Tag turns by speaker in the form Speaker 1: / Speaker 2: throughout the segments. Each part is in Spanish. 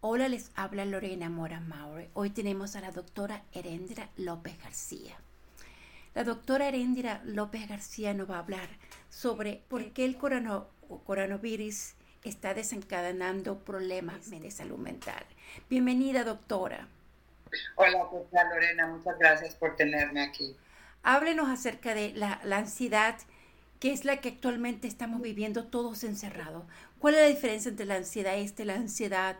Speaker 1: Hola, les habla Lorena Mora Maure. Hoy tenemos a la doctora Herendira López García. La doctora Herendira López García nos va a hablar sobre por qué el coronavirus está desencadenando problemas de salud mental. Bienvenida, doctora.
Speaker 2: Hola, doctora Lorena? Muchas gracias por tenerme aquí.
Speaker 1: Háblenos acerca de la, ansiedad, que es la que actualmente estamos viviendo todos encerrados. ¿Cuál es la diferencia entre la ansiedad este, la ansiedad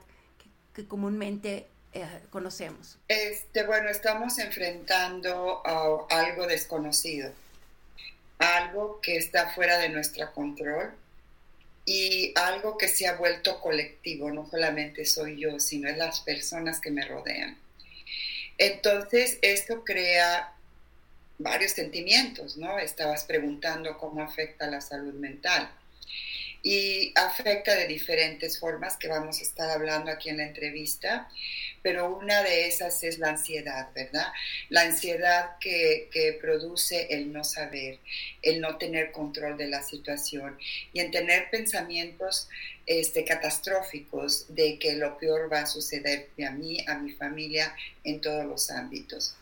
Speaker 1: comúnmente eh, conocemos?
Speaker 2: Este, bueno, estamos enfrentando a algo desconocido, algo que está fuera de nuestro control y algo que se ha vuelto colectivo, no solamente soy yo, sino las personas que me rodean. Entonces, esto crea varios sentimientos, ¿no? Estabas preguntando cómo afecta la salud mental y afecta de diferentes formas que vamos a estar hablando aquí en la entrevista, pero una de esas es la ansiedad, ¿verdad? La ansiedad que, produce el no saber, el no tener control de la situación y en tener pensamientos este, catastróficos de que lo peor va a suceder a mí, a mi familia, en todos los ámbitos.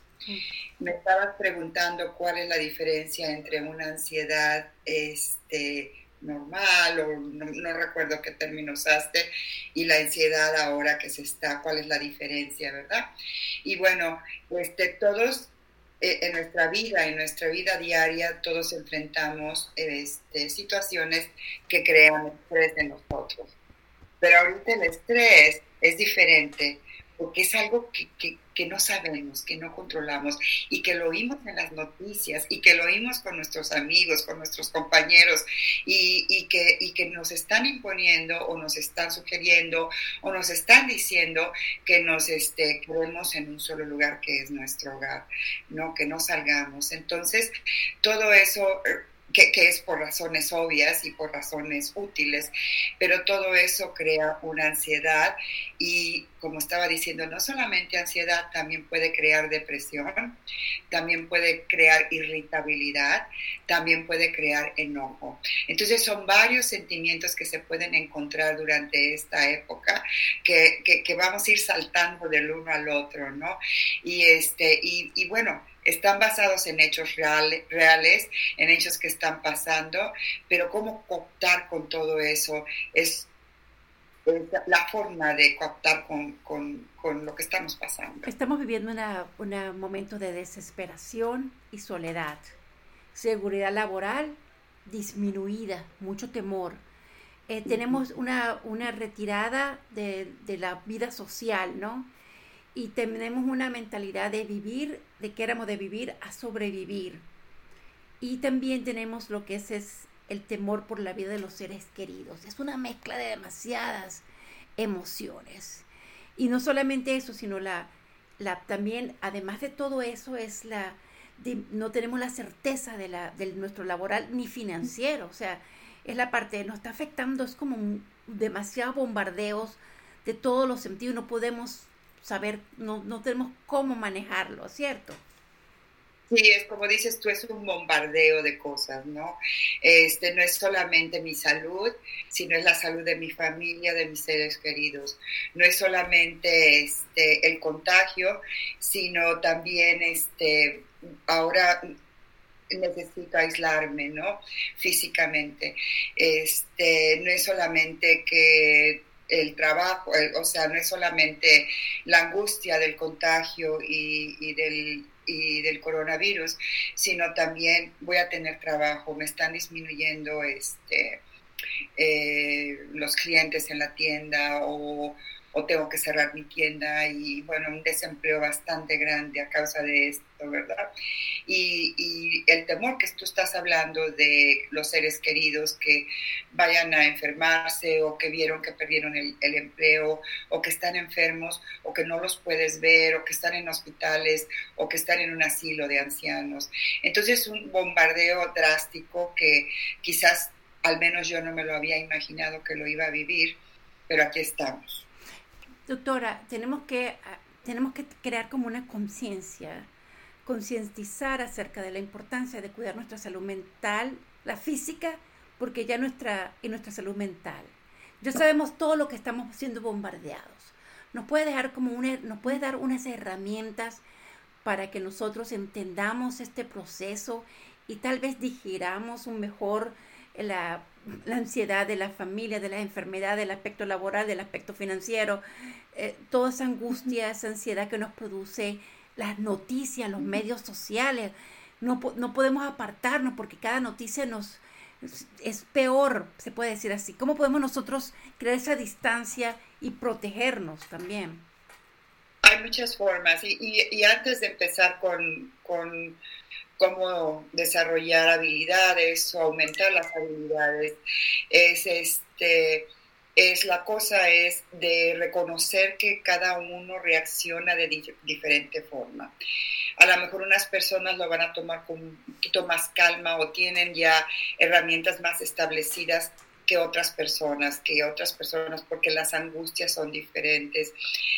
Speaker 2: Me estabas preguntando cuál es la diferencia entre una ansiedad este, normal o no, recuerdo qué término usaste y la ansiedad ahora que se está, cuál es la diferencia, ¿verdad? Y bueno, este, todos eh, en nuestra vida, en nuestra vida diaria, todos enfrentamos este, situaciones que crean estrés en nosotros. Pero ahorita el estrés es diferente porque es algo que, que, no sabemos, que no controlamos y que lo oímos en las noticias y que lo oímos con nuestros amigos, con nuestros compañeros y, y, que, y que nos están imponiendo o nos están sugiriendo o nos están diciendo que nos este, quedemos en un solo lugar que es nuestro hogar, ¿no? que no salgamos. Entonces, todo eso que, es por razones obvias y por razones útiles, pero todo eso crea una ansiedad y como estaba diciendo, no solamente ansiedad, también puede crear depresión, también puede crear irritabilidad, también puede crear enojo. Entonces son varios sentimientos que se pueden encontrar durante esta época que, que, vamos a ir saltando del uno al otro, ¿no? Y, este, y, y bueno, están basados en hechos reales, en hechos que están pasando, pero cómo cooptar con todo eso es, la forma de cooptar con, lo que estamos pasando.
Speaker 1: Estamos viviendo un momento de desesperación y soledad, seguridad laboral disminuida, mucho temor. Eh, tenemos una, una retirada de, de, la vida social, ¿no? Y tenemos una mentalidad de vivir, de que éramos de vivir a sobrevivir. Y también tenemos lo que es, el temor por la vida de los seres queridos. Es una mezcla de demasiadas emociones. Y no solamente eso, sino la, también, además de todo eso, es la, no tenemos la certeza de, la, de nuestro laboral ni financiero. O sea, es la parte, nos está afectando, es como demasiados bombardeos de todos los sentidos. No podemos saber, no, no tenemos cómo manejarlo, ¿cierto?
Speaker 2: Sí, es como dices tú, es un bombardeo de cosas, ¿no? Este no es solamente mi salud, sino es la salud de mi familia, de mis seres queridos. No es solamente este el contagio, sino también este ahora necesito aislarme, ¿no? Físicamente. Este, no es solamente que el trabajo, o sea, no es solamente la angustia del contagio y, del, y del coronavirus, sino también voy a tener trabajo, me están disminuyendo este, eh, los clientes en la tienda o o tengo que cerrar mi tienda y bueno, un desempleo bastante grande a causa de esto, ¿verdad? Y, y, el temor que tú estás hablando de los seres queridos que vayan a enfermarse o que vieron que perdieron el, el empleo o que están enfermos o que no los puedes ver o que están en hospitales o que están en un asilo de ancianos. Entonces un bombardeo drástico que quizás al menos yo no me lo había imaginado que lo iba a vivir, pero aquí estamos.
Speaker 1: Doctora, tenemos que, ah, tenemos que crear como una conciencia, concientizar acerca de la importancia de cuidar nuestra salud mental, la física, porque ya nuestra, y nuestra salud mental. Ya sabemos todo lo que estamos siendo bombardeados. nos puede dejar como una, nos puede dar unas herramientas para que nosotros entendamos este proceso y tal vez digiramos un mejor la, la ansiedad de la familia, de la enfermedad, del aspecto laboral, del aspecto financiero, eh, toda esa angustia, esa ansiedad que nos produce las noticias, los medios sociales. No, no podemos apartarnos porque cada noticia nos es, peor, se puede decir así. ¿Cómo podemos nosotros crear esa distancia y protegernos también?
Speaker 2: Hay muchas formas y, y, antes de empezar con, con cómo desarrollar habilidades o aumentar las habilidades, es este es la cosa es de reconocer que cada uno reacciona de diferente forma. A lo mejor unas personas lo van a tomar con un poquito más calma o tienen ya herramientas más establecidas que otras personas, que otras personas, porque las angustias son diferentes.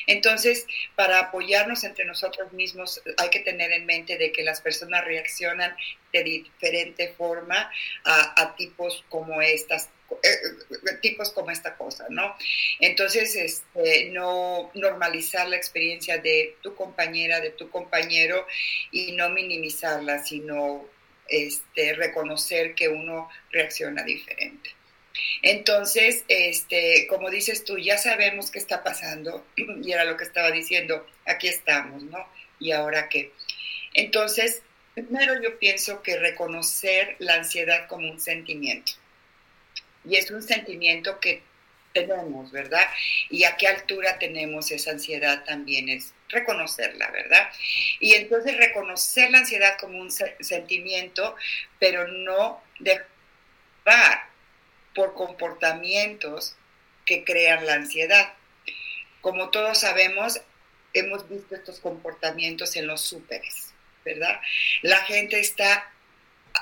Speaker 2: Entonces, para apoyarnos entre nosotros mismos, hay que tener en mente de que las personas reaccionan de diferente forma a, tipos como estas eh, tipos como esta cosa, ¿no? Entonces, este, no normalizar la experiencia de tu compañera, de tu compañero y no minimizarla, sino este, reconocer que uno reacciona diferente. Entonces, este, como dices tú, ya sabemos qué está pasando y era lo que estaba diciendo, aquí estamos, ¿no? ¿Y ahora qué? Entonces, primero yo pienso que reconocer la ansiedad como un sentimiento y es un sentimiento que tenemos, ¿verdad? Y a qué altura tenemos esa ansiedad también es reconocerla, ¿verdad? Y entonces reconocer la ansiedad como un sentimiento, pero no dejar por comportamientos que crean la ansiedad. Como todos sabemos, hemos visto estos comportamientos en los súperes, ¿verdad? La gente está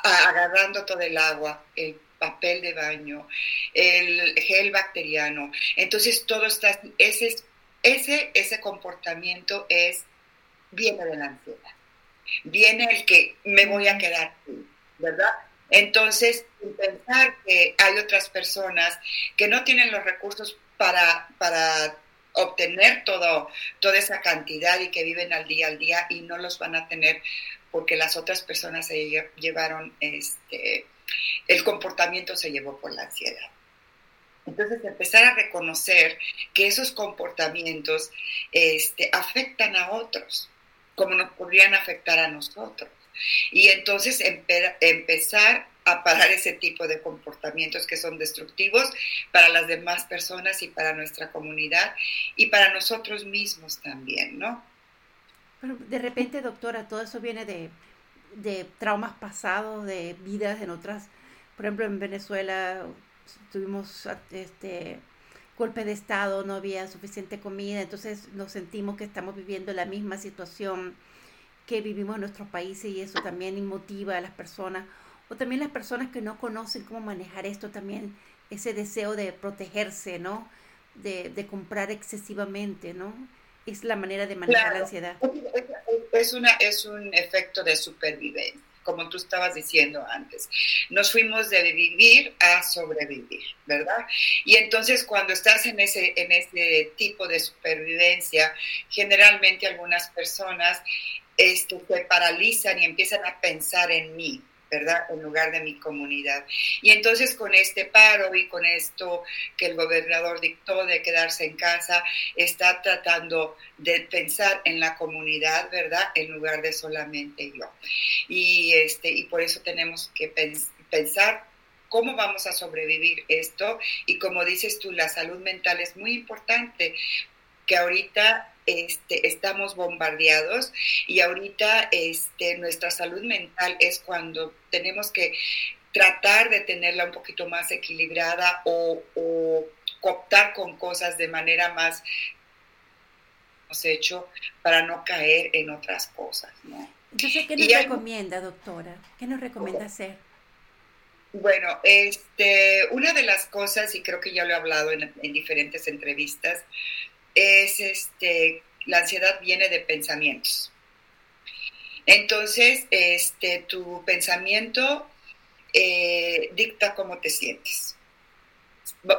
Speaker 2: agarrando todo el agua, el papel de baño, el gel bacteriano. Entonces todo está, ese, ese, ese comportamiento es, viene de la ansiedad. Viene el que me voy a quedar, ¿verdad? Entonces, pensar que hay otras personas que no tienen los recursos para, para obtener todo, toda esa cantidad y que viven al día al día y no los van a tener porque las otras personas se llevaron este, el comportamiento se llevó por la ansiedad. Entonces, empezar a reconocer que esos comportamientos este, afectan a otros, como nos podrían afectar a nosotros. Y entonces empezar a parar ese tipo de comportamientos que son destructivos para las demás personas y para nuestra comunidad y para nosotros mismos también, ¿no?
Speaker 1: Pero de repente, doctora, todo eso viene de, de traumas pasados, de vidas en otras, por ejemplo en Venezuela tuvimos este golpe de estado, no había suficiente comida, entonces nos sentimos que estamos viviendo la misma situación que vivimos en nuestros países y eso también inmotiva a las personas o también las personas que no conocen cómo manejar esto también ese deseo de protegerse, ¿no? De, de comprar excesivamente, ¿no? es la manera de manejar la ansiedad.
Speaker 2: Es, una, es un efecto de supervivencia, como tú estabas diciendo antes. Nos fuimos de vivir a sobrevivir, ¿verdad? Y entonces cuando estás en ese, en ese tipo de supervivencia, generalmente algunas personas esto, se paralizan y empiezan a pensar en mí, ¿verdad? En lugar de mi comunidad. Y entonces con este paro y con esto que el gobernador dictó de quedarse en casa, está tratando de pensar en la comunidad, ¿verdad? En lugar de solamente yo. Y, este, y por eso tenemos que pensar cómo vamos a sobrevivir esto. Y como dices tú, la salud mental es muy importante, que ahorita este, estamos bombardeados y ahorita este, nuestra salud mental es cuando tenemos que tratar de tenerla un poquito más equilibrada o, o cooptar con cosas de manera más hemos hecho para no caer en otras cosas. ¿no?
Speaker 1: Entonces, ¿qué nos recomienda, doctora? ¿Qué nos recomienda hacer?
Speaker 2: Bueno, este, una de las cosas, y creo que ya lo he hablado en, en diferentes entrevistas, es este, la ansiedad viene de pensamientos. Entonces, este, tu pensamiento eh, dicta cómo te sientes.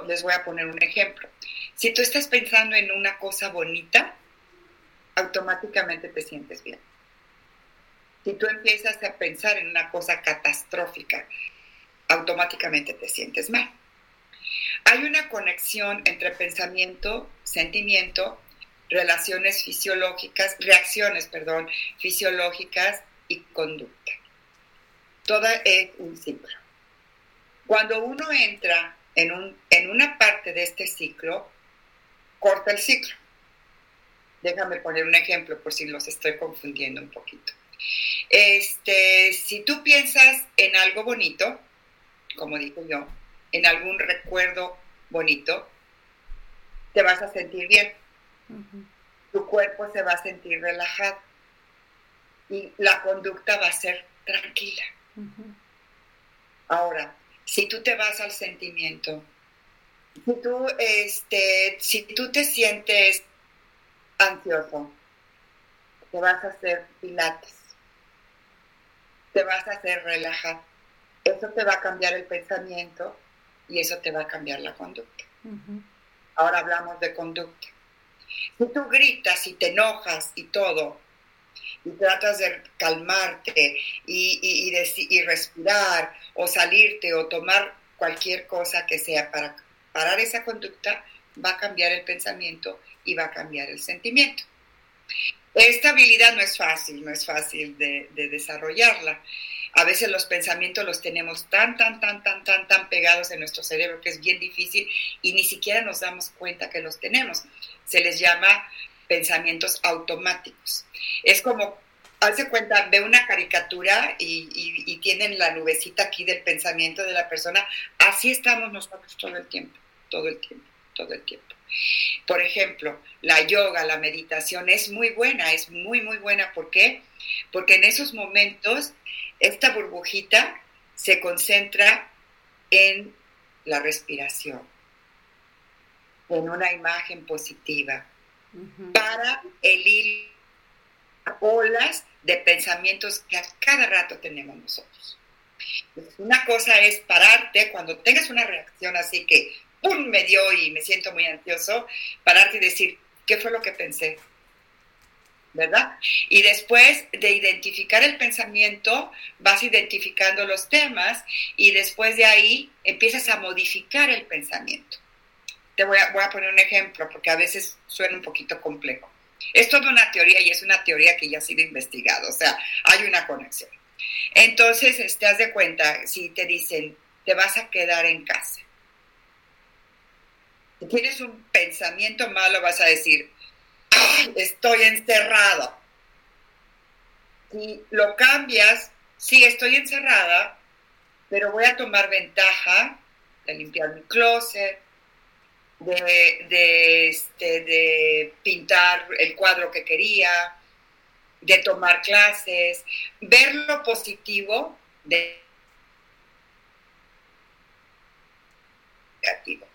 Speaker 2: Les voy a poner un ejemplo. Si tú estás pensando en una cosa bonita, automáticamente te sientes bien. Si tú empiezas a pensar en una cosa catastrófica, automáticamente te sientes mal. Hay una conexión entre pensamiento, sentimiento, relaciones fisiológicas, reacciones, perdón, fisiológicas y conducta. Toda es un ciclo. Cuando uno entra en, un, en una parte de este ciclo, corta el ciclo. Déjame poner un ejemplo por si los estoy confundiendo un poquito. Este, si tú piensas en algo bonito, como digo yo, en algún recuerdo bonito, te vas a sentir bien. Tu cuerpo se va a sentir relajado y la conducta va a ser tranquila. Ahora, si tú te vas al sentimiento, si tú, este, si tú te sientes ansioso, te vas a hacer pilates, te vas a hacer relajar. Eso te va a cambiar el pensamiento y eso te va a cambiar la conducta. Ahora hablamos de conducta. Si tú gritas y te enojas y todo, y tratas de calmarte y, y, respirar o salirte o tomar cualquier cosa que sea para parar esa conducta, va a cambiar el pensamiento y va a cambiar el sentimiento. Esta habilidad no es fácil, no es fácil de, de desarrollarla. A veces los pensamientos los tenemos tan, tan, tan, tan, tan, tan pegados en nuestro cerebro que es bien difícil y ni siquiera nos damos cuenta que los tenemos. Se les llama pensamientos automáticos. Es como, hace cuenta, ve una caricatura y, tienen la nubecita aquí del pensamiento de la persona. Así estamos nosotros todo el tiempo, todo el tiempo, todo el tiempo. Por ejemplo, la yoga, la meditación es muy buena, es muy, muy buena. ¿Por qué? Porque en esos momentos esta burbujita se concentra en la respiración, en una imagen positiva, para el olas de pensamientos que a cada rato tenemos nosotros. Una cosa es pararte cuando tengas una reacción así que ¡pum! me dio y me siento muy ansioso, pararte y decir, ¿qué fue lo que pensé? ¿Verdad? Y después de identificar el pensamiento, vas identificando los temas y después de ahí empiezas a modificar el pensamiento. Te voy a, voy a poner un ejemplo porque a veces suena un poquito complejo. Es toda una teoría y es una teoría que ya ha sido investigada, o sea, hay una conexión. Entonces, te este, das de cuenta, si te dicen, te vas a quedar en casa. Si tienes un pensamiento malo, vas a decir, estoy encerrado. Si lo cambias, sí, estoy encerrada, pero voy a tomar ventaja de limpiar mi closet, de, este, de pintar el cuadro que quería, de tomar clases, ver lo positivo de,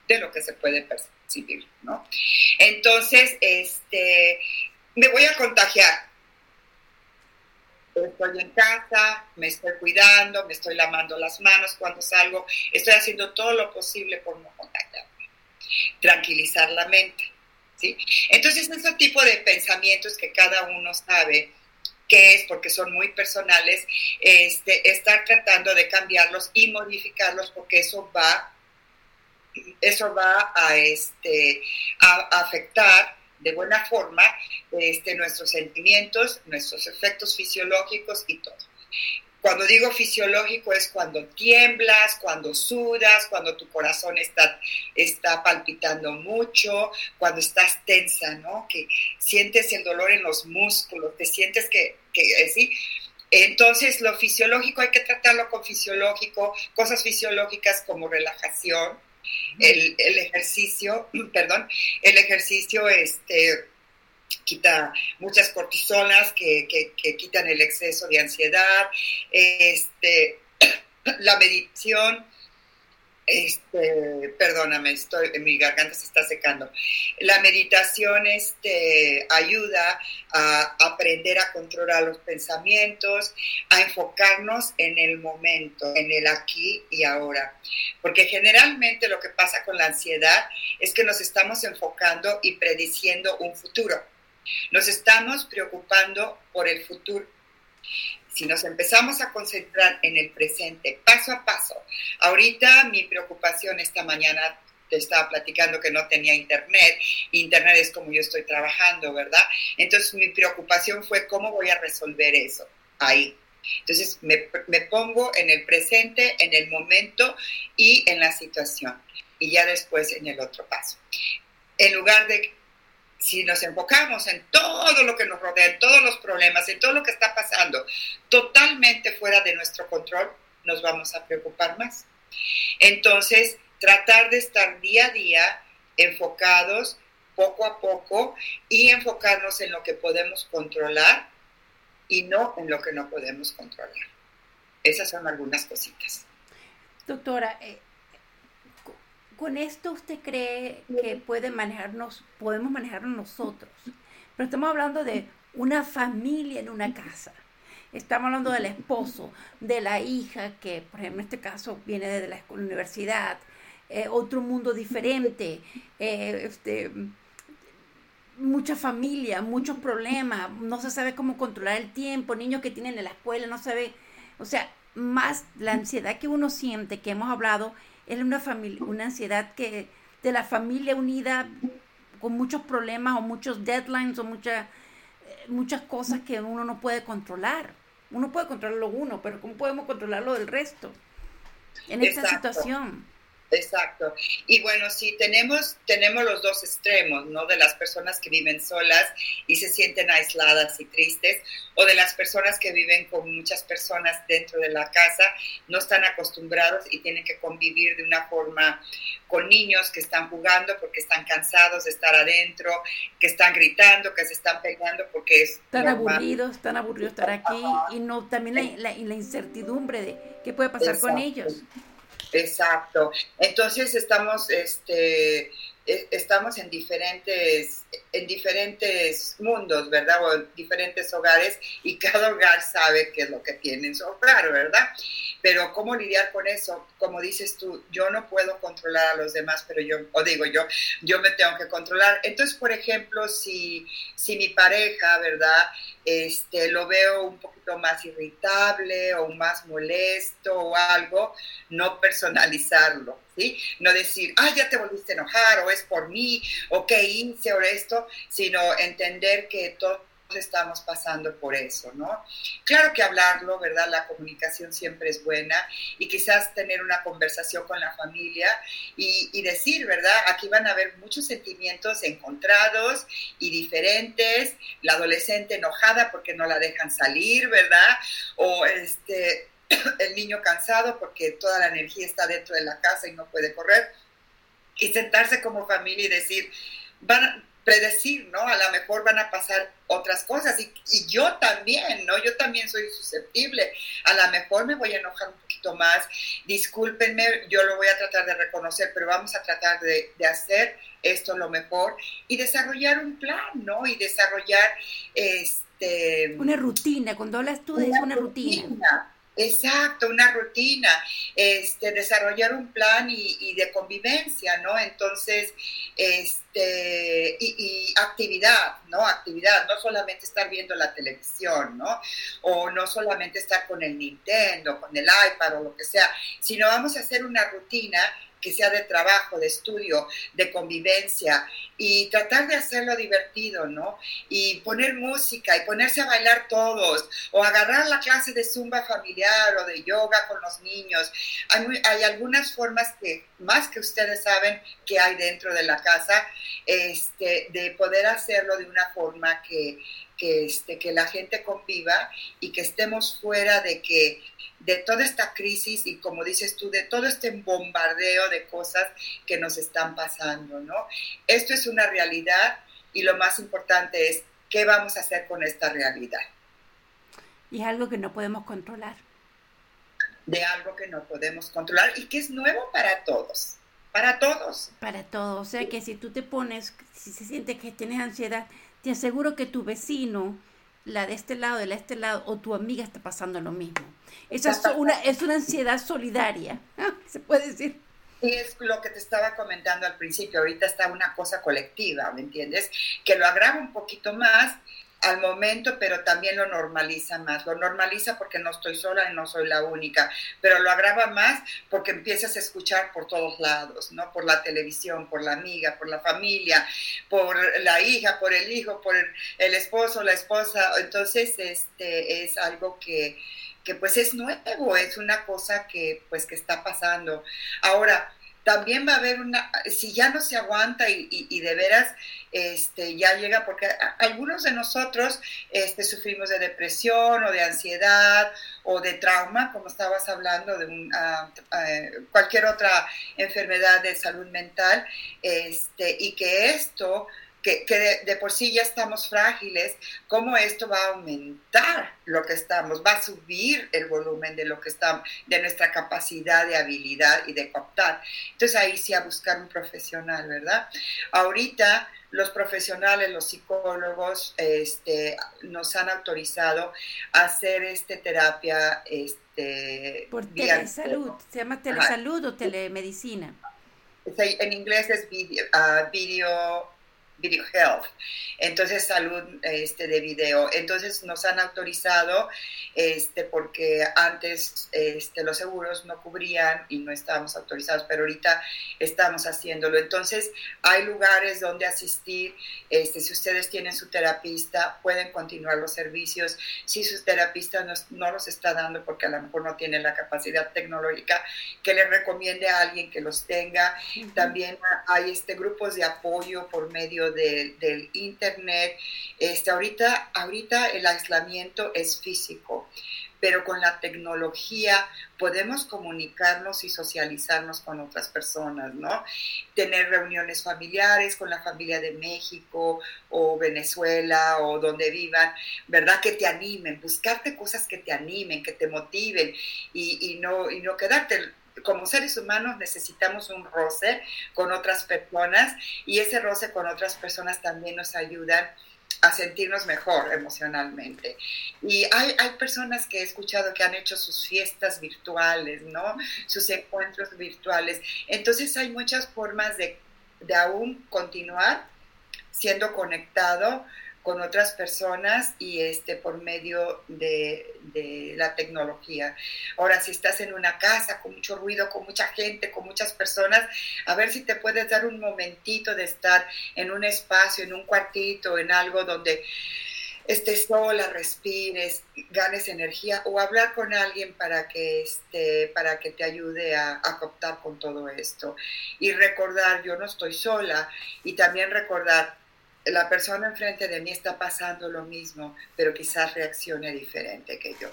Speaker 2: de lo que se puede percibir, ¿no? Entonces, este, me voy a contagiar. Estoy en casa, me estoy cuidando, me estoy lavando las manos cuando salgo, estoy haciendo todo lo posible por no contagiar tranquilizar la mente. ¿sí? Entonces, ese tipo de pensamientos que cada uno sabe qué es, porque son muy personales, este, estar tratando de cambiarlos y modificarlos, porque eso va, eso va a, este, a afectar de buena forma este, nuestros sentimientos, nuestros efectos fisiológicos y todo. Cuando digo fisiológico es cuando tiemblas, cuando sudas, cuando tu corazón está, está palpitando mucho, cuando estás tensa, ¿no? Que sientes el dolor en los músculos, te sientes que, que eh, sí. Entonces, lo fisiológico hay que tratarlo con fisiológico, cosas fisiológicas como relajación, el, el ejercicio, perdón, el ejercicio, este, quita muchas cortisonas que, quitan el exceso de ansiedad, este, la meditación, este, perdóname, estoy, mi garganta se está secando. La meditación este, ayuda a aprender a controlar los pensamientos, a enfocarnos en el momento, en el aquí y ahora. Porque generalmente lo que pasa con la ansiedad es que nos estamos enfocando y prediciendo un futuro. Nos estamos preocupando por el futuro si nos empezamos a concentrar en el presente, paso a paso, ahorita mi preocupación esta mañana te estaba platicando que no tenía internet, internet es como yo estoy trabajando, ¿verdad? Entonces mi preocupación fue cómo voy a resolver eso ahí. Entonces me, me pongo en el presente, en el momento y en la situación. Y ya después en el otro paso. En lugar de si nos enfocamos en todo lo que nos rodea, en todos los problemas, en todo lo que está pasando, totalmente fuera de nuestro control, nos vamos a preocupar más. Entonces, tratar de estar día a día enfocados poco a poco y enfocarnos en lo que podemos controlar y no en lo que no podemos controlar. Esas son algunas cositas.
Speaker 1: Doctora, eh, con esto usted cree que manejarnos, podemos manejarnos nosotros. Pero estamos hablando de una familia en una casa. Estamos hablando del esposo, de la hija, que por ejemplo en este caso viene de la universidad, eh, otro mundo diferente, eh, este, mucha familia, muchos problemas, no se sabe cómo controlar el tiempo, niños que tienen en la escuela, no se ve, o sea, más la ansiedad que uno siente, que hemos hablado, es una, familia, una ansiedad que de la familia unida con muchos problemas o muchos deadlines o muchas eh, muchas cosas que uno no puede controlar. Uno puede controlarlo uno, pero ¿cómo podemos controlarlo del resto en esta situación?
Speaker 2: Exacto. Y bueno, sí, tenemos, tenemos los dos extremos, ¿no? De las personas que viven solas y se sienten aisladas y tristes, o de las personas que viven con muchas personas dentro de la casa, no están acostumbrados y tienen que convivir de una forma con niños que están jugando porque están cansados de estar adentro, que están gritando, que se están pegando porque es...
Speaker 1: Están aburridos, están aburridos de estar aquí y no también la, la, incertidumbre de qué puede pasar con ellos.
Speaker 2: Exacto. Entonces estamos, este, e, estamos en diferentes, en diferentes mundos, ¿verdad? O en diferentes hogares y cada hogar sabe qué es lo que tiene en su hogar, ¿verdad? Pero cómo lidiar con eso, como dices tú, yo no puedo controlar a los demás, pero yo, o digo yo, yo me tengo que controlar. Entonces, por ejemplo, si, si mi pareja, ¿verdad? Este, lo veo un poquito más irritable o más molesto o algo, no personalizarlo, ¿sí? No decir, ah, ya te volviste a enojar o es por mí o qué hice o esto, sino entender que todo estamos pasando por eso, ¿no? Claro que hablarlo, ¿verdad? La comunicación siempre es buena y quizás tener una conversación con la familia y, decir, ¿verdad? Aquí van a haber muchos sentimientos encontrados y diferentes, la adolescente enojada porque no la dejan salir, ¿verdad? O este, el niño cansado porque toda la energía está dentro de la casa y no puede correr. Y sentarse como familia y decir, van, predecir, ¿no? A lo mejor van a pasar otras cosas y, y, yo también, ¿no? Yo también soy susceptible. A lo mejor me voy a enojar un poquito más. Discúlpenme, yo lo voy a tratar de reconocer, pero vamos a tratar de, de hacer esto lo mejor y desarrollar un plan, ¿no? Y desarrollar este...
Speaker 1: Una rutina, cuando hablas tú de una, rutina
Speaker 2: Exacto, una rutina, este, desarrollar un plan y, de convivencia, ¿no? Entonces, este, y, actividad, ¿no? Actividad, no solamente estar viendo la televisión, ¿no? O no solamente estar con el Nintendo, con el iPad o lo que sea, sino vamos a hacer una rutina que sea de trabajo, de estudio, de convivencia y tratar de hacerlo divertido, ¿no? Y poner música y ponerse a bailar todos o agarrar la clase de zumba familiar o de yoga con los niños. Hay, algunas formas que, más que ustedes saben, que hay dentro de la casa, este, de poder hacerlo de una forma que, que, este, que la gente conviva y que estemos fuera de que de toda esta crisis y como dices tú, de todo este bombardeo de cosas que nos están pasando, ¿no? Esto es una realidad y lo más importante es qué vamos a hacer con esta realidad.
Speaker 1: Y es algo que no podemos controlar.
Speaker 2: de algo que no podemos controlar y que es nuevo para todos, para todos.
Speaker 1: Para todos, o sea que si tú te pones, si se siente que tienes ansiedad, te aseguro que tu vecino, la de este lado, de la de este lado, o tu amiga está pasando lo mismo. Esa es una, es una ansiedad solidaria, se puede decir.
Speaker 2: Y es lo que te estaba comentando al principio, ahorita está una cosa colectiva, ¿me entiendes? Que lo agrava un poquito más al momento, pero también lo normaliza más. Lo normaliza porque no estoy sola y no soy la única, pero lo agrava más porque empiezas a escuchar por todos lados, ¿no? Por la televisión, por la amiga, por la familia, por la hija, por el hijo, por el esposo, la esposa. Entonces, este es algo que, que pues es nuevo, es una cosa que pues que está pasando. Ahora, también va a haber una, si ya no se aguanta y, de veras este, ya llega, porque algunos de nosotros este, sufrimos de depresión o de ansiedad o de trauma, como estabas hablando, de un, ah, ah, cualquier otra enfermedad de salud mental, este, y que esto que, de, por sí ya estamos frágiles, cómo esto va a aumentar lo que estamos, va a subir el volumen de lo que estamos, de nuestra capacidad de habilidad y de captar. Entonces ahí sí a buscar un profesional, ¿verdad? Ahorita los profesionales, los psicólogos, este, nos han autorizado a hacer este terapia, este,
Speaker 1: por telesalud, se llama telesalud o telemedicina.
Speaker 2: En inglés es video, uh, video Video Health, entonces salud este, de video. Entonces nos han autorizado, este, porque antes este, los seguros no cubrían y no estábamos autorizados, pero ahorita estamos haciéndolo. Entonces hay lugares donde asistir, este, si ustedes tienen su terapista, pueden continuar los servicios. Si su terapista no, no los está dando porque a lo mejor no tiene la capacidad tecnológica, que le recomiende a alguien que los tenga. También hay este, grupos de apoyo por medio del internet. Este, ahorita, ahorita el aislamiento es físico, pero con la tecnología podemos comunicarnos y socializarnos con otras personas, ¿no? Tener reuniones familiares con la familia de México o Venezuela o donde vivan, ¿verdad? Que te animen, buscarte cosas que te animen, que te motiven y no, y no quedarte como seres humanos necesitamos un roce con otras personas y ese roce con otras personas también nos ayudan a sentirnos mejor emocionalmente. Y hay, hay personas que he escuchado que han hecho sus fiestas virtuales, ¿no? Sus encuentros virtuales. Entonces hay muchas formas de, de aún continuar siendo conectado con otras personas y este por medio de, la tecnología. Ahora, si estás en una casa con mucho ruido, con mucha gente, con muchas personas, a ver si te puedes dar un momentito de estar en un espacio, en un cuartito, en algo donde estés sola, respires, ganes energía o hablar con alguien para que, este, para que te ayude a, a con todo esto. Y recordar, yo no estoy sola y también recordar la persona enfrente de mí está pasando lo mismo, pero quizás reaccione diferente que yo.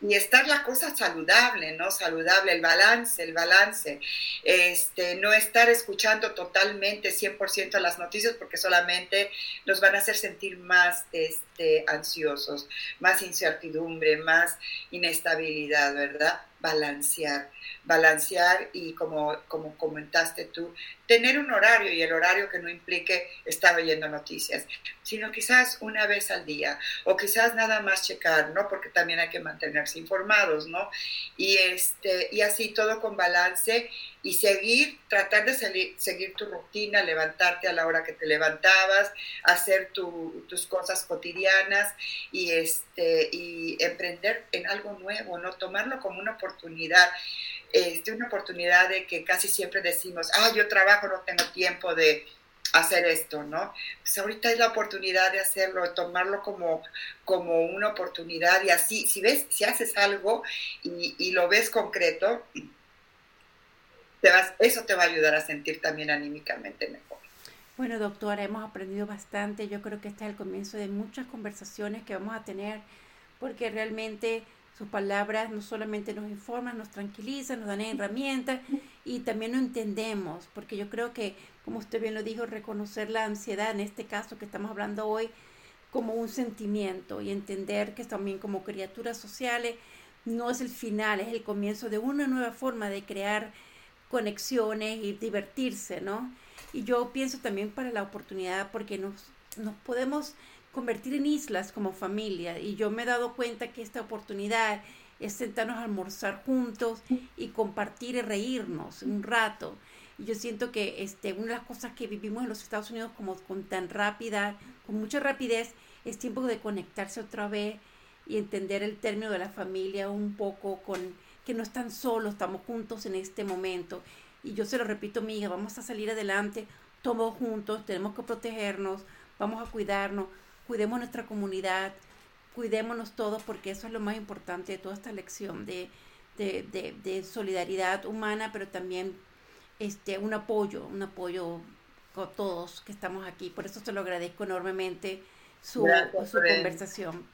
Speaker 2: Y estar la cosa saludable, ¿no? Saludable, el balance, el balance. Este, no estar escuchando totalmente 100% las noticias porque solamente nos van a hacer sentir más este, ansiosos, más incertidumbre, más inestabilidad, ¿verdad? Balancear, balancear y como, como comentaste tú, tener un horario y el horario que no implique estar oyendo noticias, sino quizás una vez al día o quizás nada más checar, ¿no? Porque también hay que mantenerse informados, ¿no? Y, este, y así todo con balance y seguir, tratar de seguir tu rutina, levantarte a la hora que te levantabas, hacer tus cosas cotidianas y, este, y emprender en algo nuevo, ¿no? Tomarlo como una oportunidad este, una oportunidad de que casi siempre decimos, ah, yo trabajo, no tengo tiempo de hacer esto, ¿no? Pues ahorita es la oportunidad de hacerlo, tomarlo como, como una oportunidad y así, si ves, si haces algo y, lo ves concreto, eso te va a ayudar a sentir también anímicamente mejor.
Speaker 1: Bueno, doctora, hemos aprendido bastante. Yo creo que este es el comienzo de muchas conversaciones que vamos a tener, porque realmente sus palabras no solamente nos informan, nos tranquilizan, nos dan herramientas y también lo entendemos, porque yo creo que, como usted bien lo dijo, reconocer la ansiedad, en este caso que estamos hablando hoy, como un sentimiento y entender que también como criaturas sociales no es el final, es el comienzo de una nueva forma de crear conexiones y divertirse, ¿no? Y yo pienso también para la oportunidad porque nos, nos podemos convertir en islas como familia y yo me he dado cuenta que esta oportunidad es sentarnos a almorzar juntos y compartir y reírnos un rato. Y yo siento que este, una de las cosas que vivimos en los Estados Unidos como con tan rápida, con mucha rapidez, es tiempo de conectarse otra vez y entender el término de la familia un poco con que no están solos, estamos juntos en este momento. Y yo se lo repito, mi hija, vamos a salir adelante todos juntos, tenemos que protegernos, vamos a cuidarnos, cuidemos nuestra comunidad, cuidémonos todos porque eso es lo más importante de toda esta lección de, de, solidaridad humana, pero también este, un apoyo, un apoyo con todos que estamos aquí. Por eso se lo agradezco enormemente su, su conversación.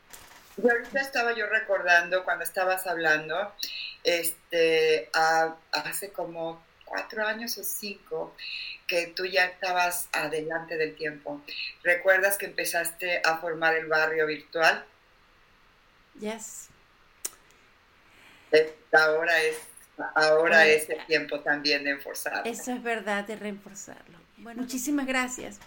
Speaker 2: Y ahorita estaba yo recordando cuando estabas hablando, este, hace como cuatro años o cinco, que tú ya estabas adelante del tiempo. ¿Recuerdas que empezaste a formar el barrio virtual?
Speaker 1: Yes.
Speaker 2: Ahora es, ahora es el tiempo también de.
Speaker 1: Eso es verdad, de reforzarlo. Bueno, muchísimas gracias.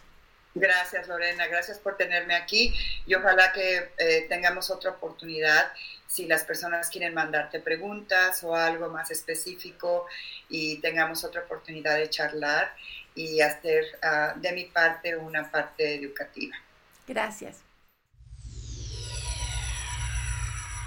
Speaker 2: Gracias, Lorena. Gracias por tenerme aquí y ojalá que eh, tengamos otra oportunidad si las personas quieren mandarte preguntas o algo más específico y tengamos otra oportunidad de charlar y hacer ah, de mi parte una parte educativa.
Speaker 1: Gracias.